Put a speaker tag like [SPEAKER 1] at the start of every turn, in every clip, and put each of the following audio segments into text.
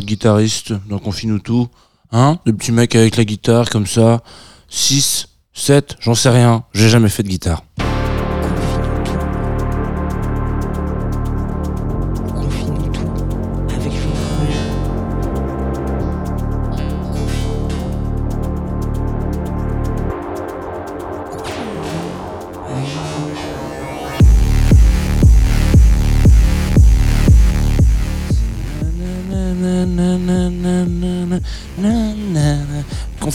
[SPEAKER 1] de guitariste dans Confine-nous tout. Hein De petits mecs avec la guitare comme ça. 6, 7, j'en sais rien. J'ai jamais fait de guitare.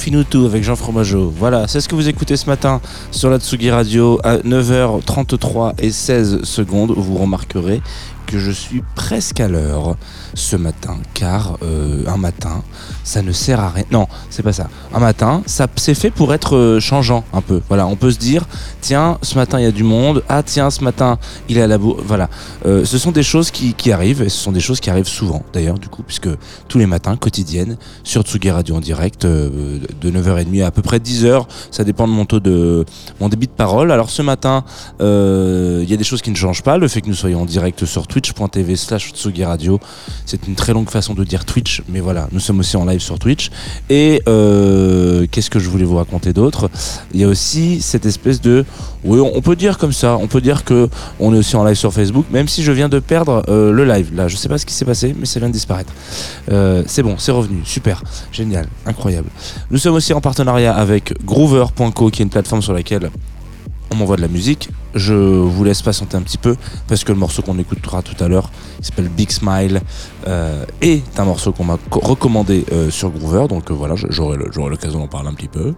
[SPEAKER 1] Confine-nous tout avec Jean Fromageau. Voilà, c'est ce que vous écoutez ce matin sur la Tsugi Radio à 9h33 et 16 secondes. Vous remarquerez que je suis presque à l'heure ce matin, car euh, un matin, ça ne sert à rien. Non, c'est pas ça. Un matin, ça c'est fait pour être euh, changeant un peu. Voilà, on peut se dire, tiens, ce matin il y a du monde. Ah tiens, ce matin il est à la bourre. Voilà, Euh, ce sont des choses qui, arrivent et ce sont des choses qui arrivent souvent d'ailleurs du coup, puisque tous les matins, quotidiennes, sur Tsugi Radio en direct, de 9h30 à à peu près 10h, ça dépend de mon taux de mon débit de parole. Alors ce matin, il y a des choses qui ne changent pas. Le fait que nous soyons en direct sur twitch.tv slash Radio, c'est une très longue façon de dire Twitch, mais voilà, nous sommes aussi en live sur Twitch. Et euh, qu'est-ce que je voulais vous raconter d'autre? Il y a aussi cette espèce de, oui, on on peut dire comme ça, on peut dire que on est aussi en live sur Facebook, même si je viens de perdre euh, le live. Là, je sais pas ce qui s'est passé, mais ça vient de disparaître. Euh, c'est bon, c'est revenu, super, génial, incroyable. Nous sommes aussi en partenariat avec Groover.co, qui est une plateforme sur laquelle on m'envoie de la musique. Je vous laisse patienter un petit peu parce que le morceau qu'on écoutera tout à l'heure, il s'appelle Big Smile, euh, est un morceau qu'on m'a co- recommandé euh, sur Groover. Donc euh, voilà, j'aurai l'occasion d'en parler un petit peu.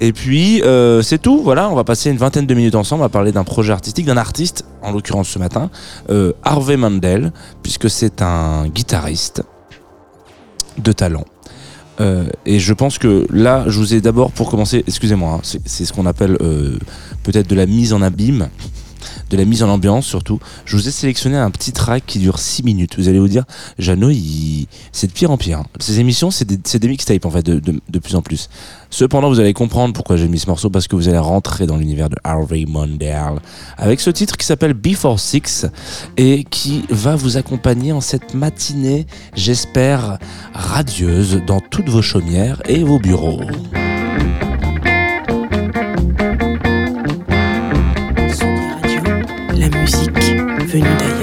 [SPEAKER 1] Et puis c'est tout. Voilà, on va passer une vingtaine de minutes ensemble à parler d'un projet artistique, d'un artiste, en l'occurrence ce matin, Harvey Mandel, puisque c'est un guitariste de talent. Et je pense que là, je vous ai d'abord, pour commencer, excusez-moi, hein, c'est ce qu'on appelle peut-être de la mise en abîme, de la mise en ambiance surtout. Je vous ai sélectionné un petit track qui dure 6 minutes. Vous allez vous dire, Jeannot, c'est de pire en pire. hein. Ces émissions, c'est des, des mixtapes en fait, de, de, plus en plus. Cependant, vous allez comprendre pourquoi j'ai mis ce morceau, parce que vous allez rentrer dans l'univers de Harvey Mandel avec ce titre qui s'appelle Before Six et qui va vous accompagner en cette matinée, j'espère, radieuse dans toutes vos chaumières et vos bureaux.
[SPEAKER 2] Musique venue d'ailleurs.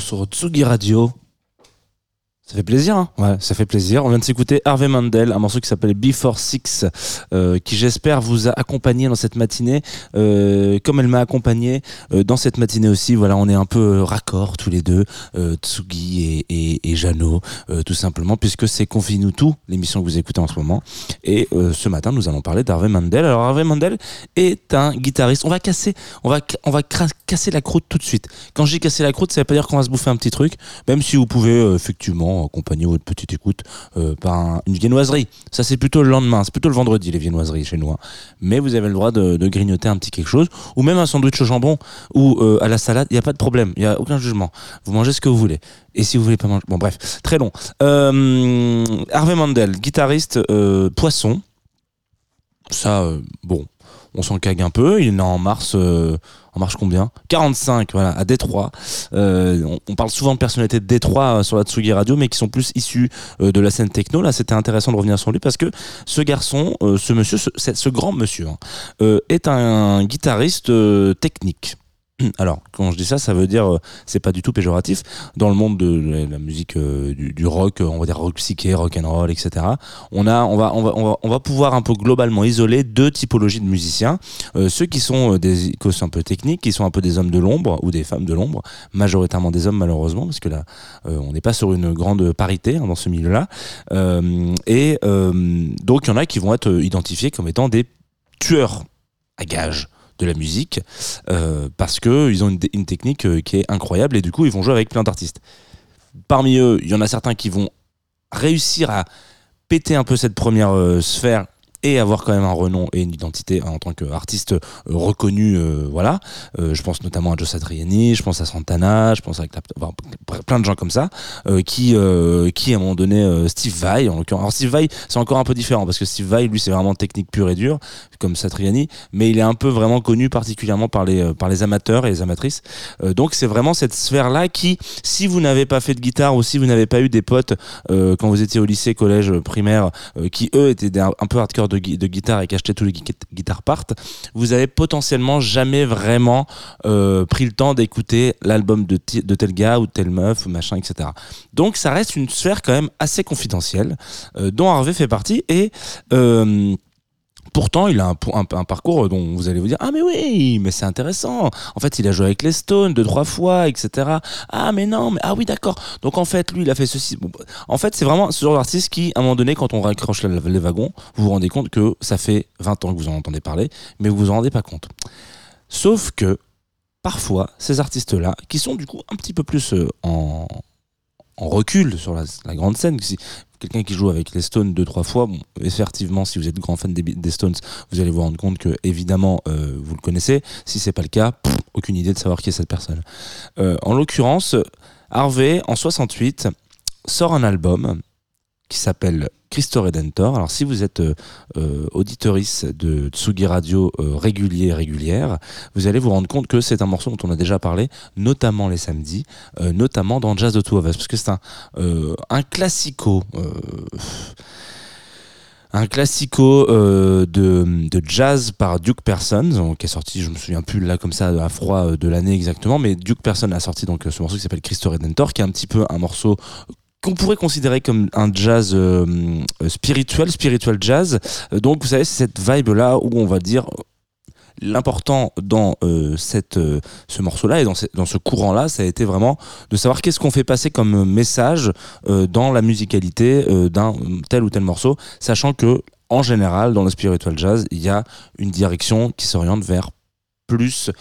[SPEAKER 1] Sur Tsugi Radio. Ça fait plaisir, hein ouais, ça fait plaisir. On vient de s'écouter Harvey Mandel, un morceau qui s'appelle Before Six, euh, qui j'espère vous a accompagné dans cette matinée, euh, comme elle m'a accompagné euh, dans cette matinée aussi. Voilà, on est un peu raccord tous les deux, Tsugi et, et, et Jeannot, tout simplement, puisque c'est Confine-nous tout, l'émission que vous écoutez en ce moment. Et ce matin, nous allons parler d'Harvey Mandel. Alors Harvey Mandel est un guitariste. On va casser, on va, on va casser la croûte tout de suite. Quand je dis casser la croûte, ça veut pas dire qu'on va se bouffer un petit truc, même si vous pouvez effectivement accompagner votre petite écoute euh, par un- une viennoiserie. Ça, c'est plutôt le lendemain, c'est plutôt le vendredi, les viennoiseries chez nous. Mais vous avez le droit de, de grignoter un petit quelque chose, ou même un sandwich au jambon ou euh, à la salade, il n'y a pas de problème, il n'y a aucun jugement. Vous mangez ce que vous voulez. Et si vous voulez pas manger. Bon, bref, très long. Euh, Harvey Mandel, guitariste euh, poisson. Ça, bon, on s'en cague un peu. Il est né en mars. En mars combien? 45, voilà, à Détroit. Euh, on, on parle souvent de personnalités de Détroit euh, sur la Tsugi Radio, mais qui sont plus issus euh, de la scène techno. Là, c'était intéressant de revenir sur lui parce que ce garçon, euh, ce monsieur, ce, ce- grand monsieur, hein, est un guitariste technique. Alors, quand je dis ça, ça veut dire, euh, c'est pas du tout péjoratif. Dans le monde de la, musique euh, du, rock, euh, on va dire rock psyché, rock and roll, etc. On va, pouvoir un peu globalement isoler deux typologies de musiciens. Ceux qui sont des icos un peu techniques, qui sont un peu des hommes de l'ombre ou des femmes de l'ombre, majoritairement des hommes malheureusement, parce que là, on n'est pas sur une grande parité hein, dans ce milieu-là. Et donc, il y en a qui vont être identifiés comme étant des tueurs à gages de la musique euh, parce que ils ont une, une technique euh, qui est incroyable et du coup ils vont jouer avec plein d'artistes. Parmi eux, il y en a certains qui vont réussir à péter un peu cette première euh, sphère et avoir quand même un renom et une identité en tant qu'artiste euh, reconnu euh, voilà. Euh, je pense notamment à Joe Satriani je pense à Santana je pense à plein de gens comme ça qui qui à un moment donné Steve Vai en l'occurrence. Alors Steve Vai c'est encore un peu différent parce que Steve Vai lui c'est vraiment technique pure et dure comme Satriani mais il est un peu vraiment connu particulièrement par les par les amateurs et les amatrices. Donc c'est vraiment cette sphère là qui si vous n'avez pas fait de guitare ou si vous n'avez pas eu des potes quand vous étiez au lycée collège primaire qui eux étaient un peu hardcore de, gui- de guitare et qui achetaient tous les gui- guitares part vous avez potentiellement jamais vraiment euh, pris le temps d'écouter l'album de tel gars ou de telle meuf ou machin etc donc ça reste une sphère quand même assez confidentielle euh, dont Harvey fait partie et euh, Pourtant, il a un, parcours dont vous allez vous dire Ah, mais oui, mais c'est intéressant. En fait, il a joué avec les Stones deux, trois fois, etc. Ah, mais non, mais ah oui, d'accord. Donc, en fait, lui, il a fait ceci. En fait, c'est vraiment ce genre d'artiste qui, à un moment donné, quand on raccroche les wagons, vous vous rendez compte que ça fait 20 ans que vous en entendez parler, mais vous vous en rendez pas compte. Sauf que, parfois, ces artistes-là, qui sont du coup un petit peu plus euh, en, en recul sur la, grande scène, quelqu'un qui joue avec les Stones deux, trois fois, effectivement, si vous êtes grand fan des, Stones, vous allez vous rendre compte que, évidemment, euh, vous le connaissez. Si c'est pas le cas, aucune idée de savoir qui est cette personne. Euh, en l'occurrence, Harvey, en 68, sort un album qui s'appelle Christo Redentor. Alors si vous êtes euh, euh, auditorice de Tsugi Radio euh, régulier régulière, vous allez vous rendre compte que c'est un morceau dont on a déjà parlé, notamment les samedis, euh, notamment dans Jazz de Two of Us, parce que c'est un, un classico. un classico de, jazz par Duke Person, qui est sorti, je me souviens plus là comme ça à froid de l'année exactement, mais Duke Person a sorti donc ce morceau qui s'appelle Christo Redentor, qui est un petit peu un morceau qu'on pourrait considérer comme un jazz euh, euh, spirituel, spiritual jazz. Euh, donc vous savez, c'est cette vibe là où on va dire l'important dans ce morceau là et dans ce, dans ce courant là ça a été vraiment de savoir qu'est-ce qu'on fait passer comme message dans la musicalité d'un tel ou tel morceau sachant que en général dans le spiritual jazz il y a une direction qui s'oriente vers plus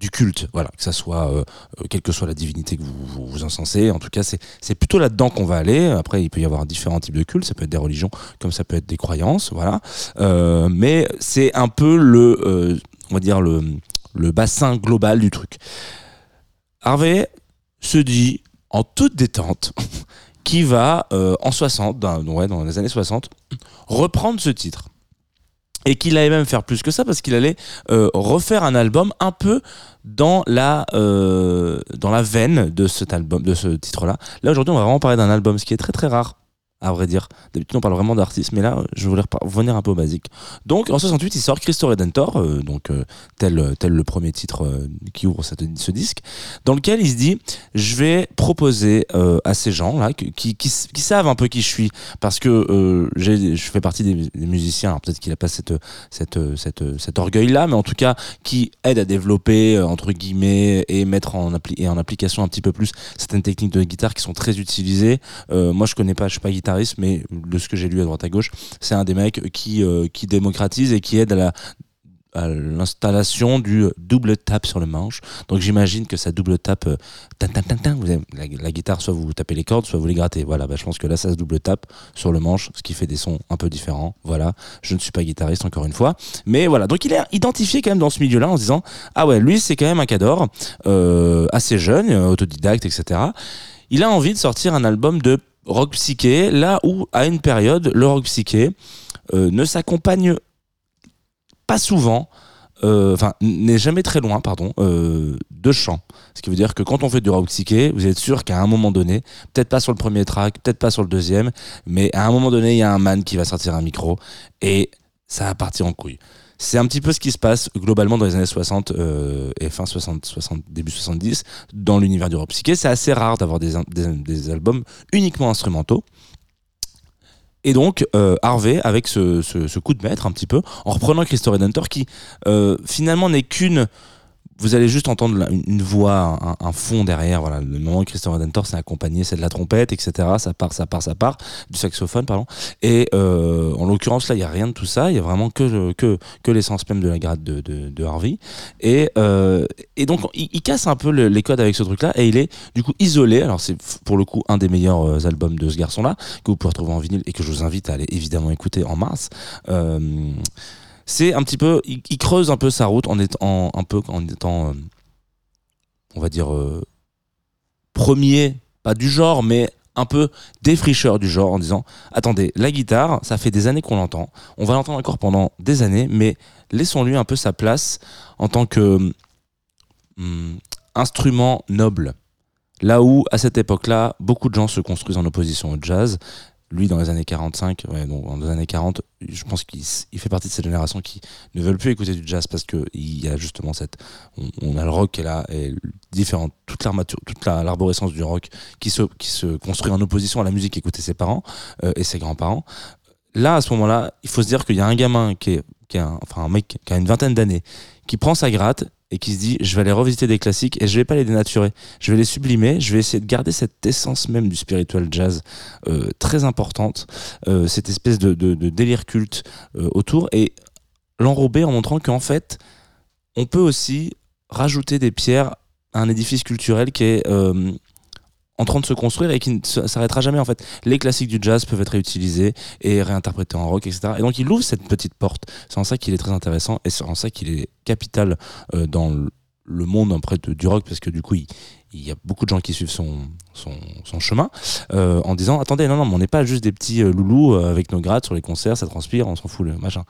[SPEAKER 1] du culte, voilà, que ça soit, euh, euh, quelle que soit la divinité que vous vous, vous en tout cas, c'est plutôt là-dedans qu'on va aller. Après, il peut y avoir différents types de cultes, ça peut être des religions, comme ça peut être des croyances, voilà. Euh, mais c'est un peu le, on va dire le, le bassin global du truc. Harvey se dit en toute détente qui va en 60, dans, ouais, dans les années 60, reprendre ce titre. Et qu'il allait même faire plus que ça parce qu'il allait refaire un album un peu dans la euh, dans la veine de cet album de ce titre là là aujourd'hui on va vraiment parler d'un album ce qui est très très rare à vrai dire. D'habitude, on parle vraiment d'artistes, mais là, je voulais revenir un peu au basique. Donc, en 68, il sort Christo Redentor, euh, donc euh, tel, tel le premier titre euh, qui ouvre cette, ce disque, dans lequel il se dit je vais proposer à ces gens là qui, qui, savent un peu qui je suis, parce que je fais partie des, musiciens. Alors peut-être qu'il a pas cette, cette, cette, cet orgueil là, mais en tout cas qui aide à développer entre guillemets et mettre en, appli et en application un petit peu plus certaines techniques de guitare qui sont très utilisées. moi, je connais pas, je suis pas mais de ce que j'ai lu à droite à gauche, c'est un des mecs qui, euh, qui démocratise et qui aide à la à l'installation du double tap sur le manche. Donc j'imagine que ça double tape, euh, la, guitare, soit vous tapez les cordes, soit vous les grattez. Voilà, bah, je pense que là ça se double tape sur le manche, ce qui fait des sons un peu différents. Voilà, je ne suis pas guitariste encore une fois, mais voilà. Donc il est identifié quand même dans ce milieu-là en se disant ah ouais, lui c'est quand même un cador, euh, assez jeune, autodidacte, etc. Il a envie de sortir un album de rock psyché, là où à une période le rock psyché euh, ne s'accompagne pas souvent, euh, enfin n'est jamais très loin, pardon, euh, de chant. Ce qui veut dire que quand on fait du rock psyché, vous êtes sûr qu'à un moment donné, peut-être pas sur le premier track, peut-être pas sur le deuxième, mais à un moment donné, il y a un man qui va sortir un micro et ça va partir en couille. C'est un petit peu ce qui se passe globalement dans les années 60 euh, et fin 60, 60, début 70 dans l'univers du rock psyché. C'est assez rare d'avoir des, albums uniquement instrumentaux. Et donc euh, Harvey, avec ce, coup de maître un petit peu, en reprenant Christopher Redentor, qui euh, finalement n'est qu'une vous allez juste entendre une, voix, un, fond derrière. Voilà, le moment où Christophe Redentor s'est accompagné, c'est de la trompette, etc. Ça part, ça part, ça part, du saxophone, pardon. Et euh, en l'occurrence là, il y a rien de tout ça. Il y a vraiment que que l'essence même de la grade de, Harvey. Et euh, et donc il, casse un peu les codes avec ce truc-là et il est du coup isolé. Alors c'est pour le coup un des meilleurs euh, albums de ce garçon-là que vous pouvez retrouver en vinyle et que je vous invite à aller évidemment écouter en mars. C'est un petit peu, il, creuse un peu sa route en étant un peu en étant, euh, on va dire euh, premier, pas du genre, mais un peu défricheur du genre en disant attendez la guitare ça fait des années qu'on l'entend. On va l'entendre encore pendant des années mais laissons-lui un peu sa place en tant que hum, instrument noble là où à cette époque là beaucoup de gens se construisent en opposition au jazz lui dans les années 45 ouais, donc dans les années 40 je pense qu'il fait partie de cette génération qui ne veulent plus écouter du jazz parce que il y a justement cette on, a le rock qui est là et différent toute l'armature toute l'arborescence du rock qui se construit en opposition à la musique qu'écoutaient ses parents euh, et ses grands-parents. Là à ce moment-là il faut se dire qu'il y a un gamin qui est enfin un mec qui a une vingtaine d'années qui prend sa gratte et qui se dit je vais aller revisiter des classiques et je vais pas les dénaturer. Je vais les sublimer je vais essayer de garder cette essence même du spiritual jazz euh, très importante euh, cette espèce de, délire culte euh, autour et l'enrober en montrant qu'en fait on peut aussi rajouter des pierres à un édifice culturel qui est en train de se construire et qui ne s'arrêtera jamais en fait. Les classiques du jazz peuvent être réutilisés et réinterprétés en rock, etc. Et donc il ouvre cette petite porte. C'est en ça qu'il est très intéressant et c'est en ça qu'il est capital euh, dans le monde après du rock parce que du coup il, y a beaucoup de gens qui suivent son, son, chemin euh, en disant attendez non non mais on n'est pas juste des petits euh, loulous avec nos grades sur les concerts ça transpire on s'en fout le machin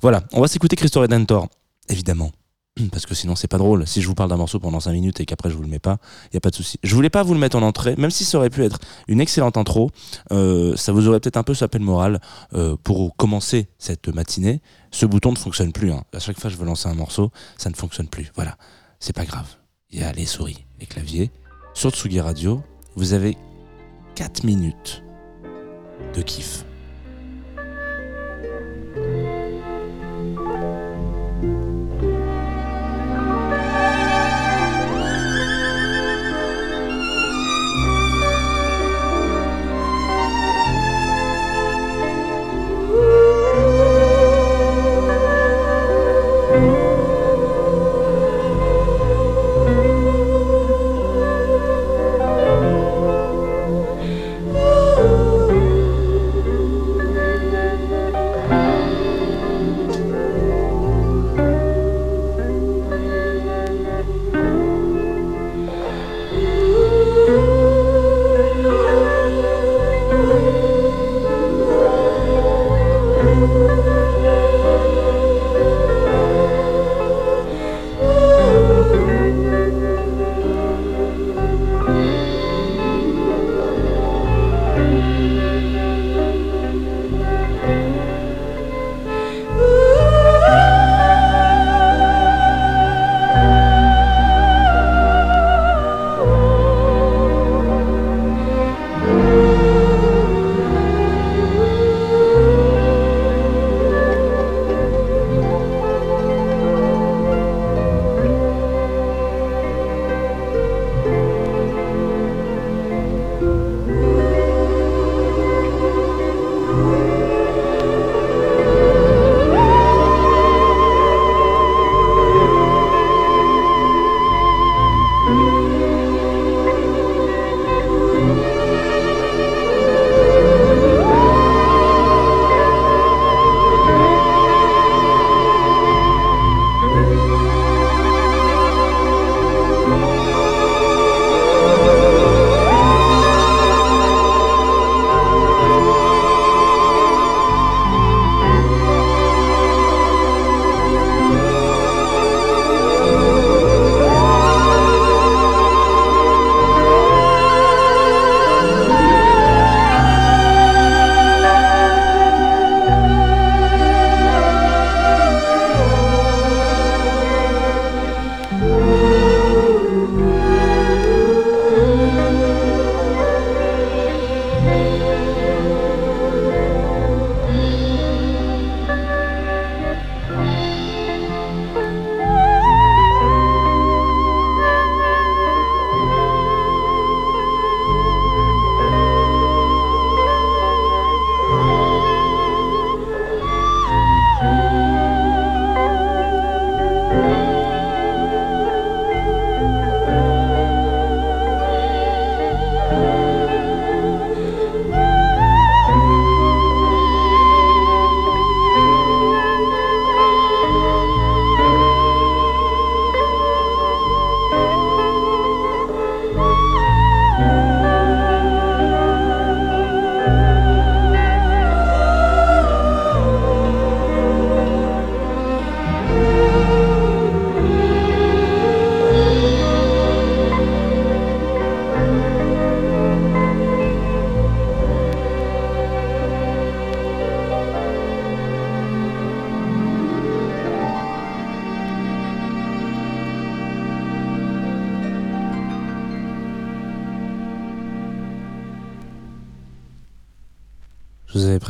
[SPEAKER 1] voilà on va s'écouter Christo Redentor évidemment parce que sinon c'est pas drôle. Si je vous parle d'un morceau pendant 5 minutes et qu'après je vous le mets pas, il y a pas de souci. Je voulais pas vous le mettre en entrée, même si ça aurait pu être une excellente intro. Euh, ça vous aurait peut-être un peu sapé le moral euh, pour commencer cette matinée. Ce bouton ne fonctionne plus. Hein. À chaque fois que je veux lancer un morceau, ça ne fonctionne plus. Voilà, c'est pas grave. Il y a les souris, les claviers. Sur Tsugi Radio, vous avez 4 minutes de kiff.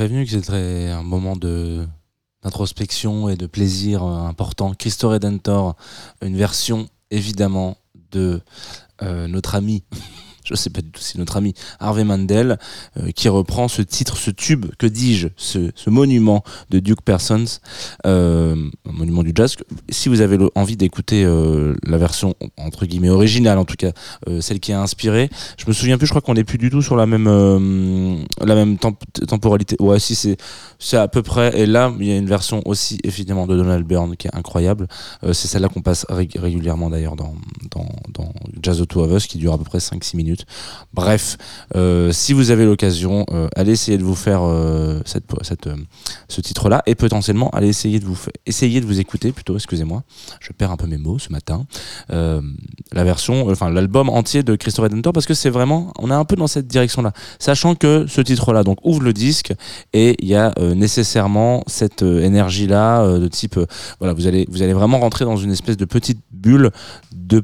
[SPEAKER 1] Prévenu que c'était un moment de d'introspection et de plaisir euh, important. Christo Redentor, une version évidemment de euh, notre ami sais pas du tout si notre ami Harvey Mandel, euh, qui reprend ce titre, ce tube, que dis-je, ce, monument de Duke Persons, euh, un monument du jazz. Si vous avez envie d'écouter euh, la version entre guillemets originale, en tout cas celle qui a inspiré, je me souviens plus, je crois qu'on n'est plus du tout sur la même la même temporalité. Ouais, si c'est c'est à peu près. Et là, il y a une version aussi évidemment de Donald Byrne qui est incroyable. c'est celle-là qu'on passe régulièrement d'ailleurs dans, dans, Jazz of Two of Us, qui dure à peu près 5-6 minutes. Bref, euh, si vous avez l'occasion, euh, allez essayer de vous faire euh, ce titre-là et potentiellement allez essayer de vous essayer de vous écouter plutôt. Excusez-moi, je perds un peu mes mots ce matin. la version, enfin l'album entier de Christophe Redentor parce que c'est vraiment, on est un peu dans cette direction-là, sachant que ce titre-là donc ouvre le disque et il y a nécessairement cette énergie-là de type, voilà, vous allez vraiment rentrer dans une espèce de petite bulle de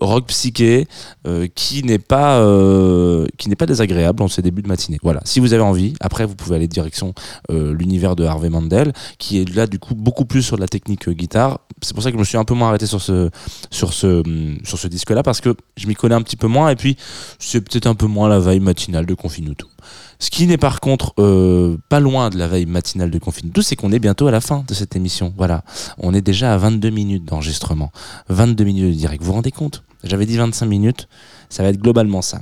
[SPEAKER 1] rock psyché euh, qui n'est pas euh, qui n'est pas désagréable en ces débuts de matinée. Voilà. Si vous avez envie, après vous pouvez aller direction euh, l'univers de Harvey Mandel, qui est là du coup beaucoup plus sur la technique guitare. C'est pour ça que je me suis un peu moins arrêté sur ce sur ce sur ce disque-là parce que je m'y connais un petit peu moins et puis c'est peut-être un peu moins la veille matinale de Confinuto. Ce qui n'est par contre pas loin de la veille matinale de Confinuto, c'est qu'on est bientôt à la fin de cette émission. Voilà. On est déjà à 22 minutes d'enregistrement. 22 minutes de direct. Vous vous rendez compte? J'avais dit 25 minutes. Ça va être globalement ça.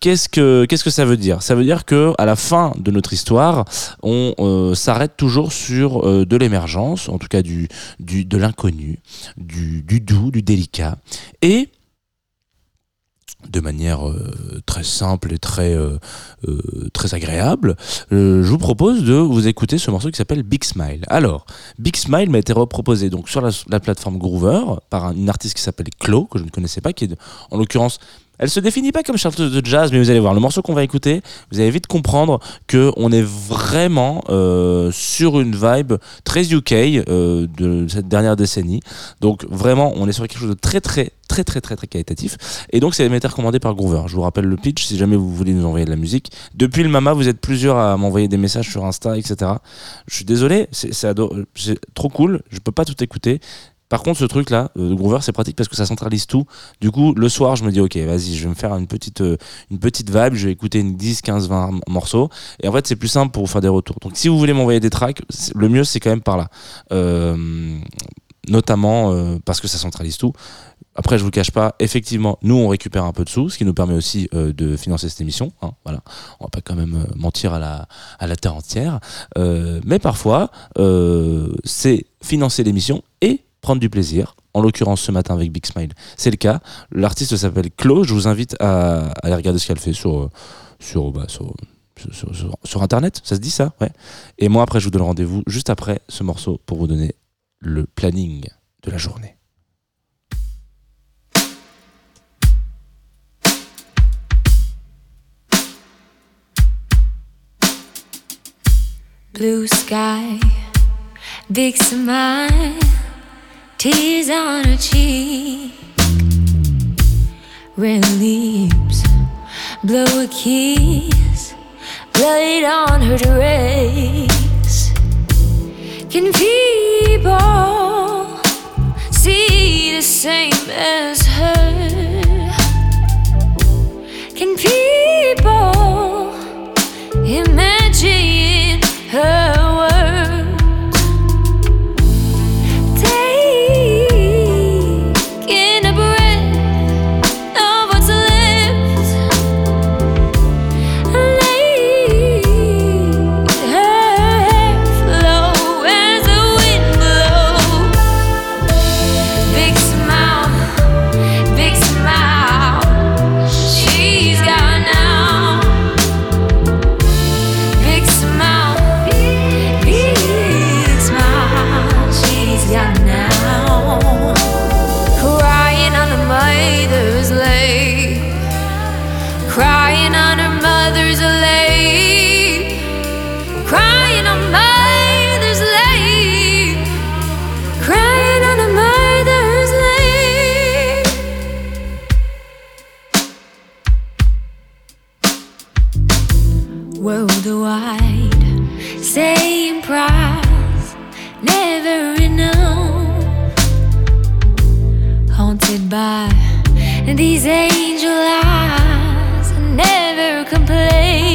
[SPEAKER 1] Qu'est-ce que ça veut dire? Ça veut dire que à la fin de notre histoire, on euh, s'arrête toujours sur euh, de l'émergence, en tout cas de l'inconnu, du, du doux, du délicat, et de manière euh, très simple et très euh, euh, agréable, je vous propose de vous écouter ce morceau qui s'appelle Big Smile. Alors, Big Smile m'a été reproposé donc sur la, plateforme Groover par un, une artiste qui s'appelle Clo que je ne connaissais pas, qui est en l'occurrence elle se définit pas comme chanteuse de jazz, mais vous allez voir le morceau qu'on va écouter, vous allez vite comprendre que on est vraiment euh, sur une vibe très UK euh, de cette dernière décennie. Donc vraiment, on est sur quelque chose de très très très très très très qualitatif. Et donc c'est été recommandé par Groover. Je vous rappelle le pitch si jamais vous voulez nous envoyer de la musique. Depuis le Mama, vous êtes plusieurs à m'envoyer des messages sur Insta, etc. Je suis désolé, c'est trop cool. Je peux pas tout écouter. Par contre, ce truc-là, euh, Groover, c'est pratique parce que ça centralise tout. Du coup, le soir, je me dis, ok, vas-y, je vais me faire une petite, euh, une petite vibe, je vais écouter une 10, 15, 20 morceaux. Et en fait, c'est plus simple pour faire des retours. Donc, si vous voulez m'envoyer des tracks, le mieux, c'est quand même par là. Euh, notamment parce que ça centralise tout. Après, je vous cache pas, effectivement, nous on récupère un peu de sous, ce qui nous permet aussi de financer cette émission. Hein, voilà, on va pas quand même mentir à la terre entière. mais parfois, c'est financer l'émission prendre du plaisir. En l'occurrence, ce matin avec Big Smile, c'est le cas. L'artiste s'appelle Claude. Je vous invite à, aller regarder ce qu'elle fait sur, sur, bah, Internet. Ça se dit ça? Ouais. Et moi, après, je vous donne rendez-vous juste après ce morceau pour vous donner le planning de la journée.
[SPEAKER 3] Blue sky, big smile. Tears on her cheek, red lips, blow a kiss, blood on her dress. Can people see the same as her? Can people imagine worldwide. Same price, never enough. Haunted by these angel eyes, never complain.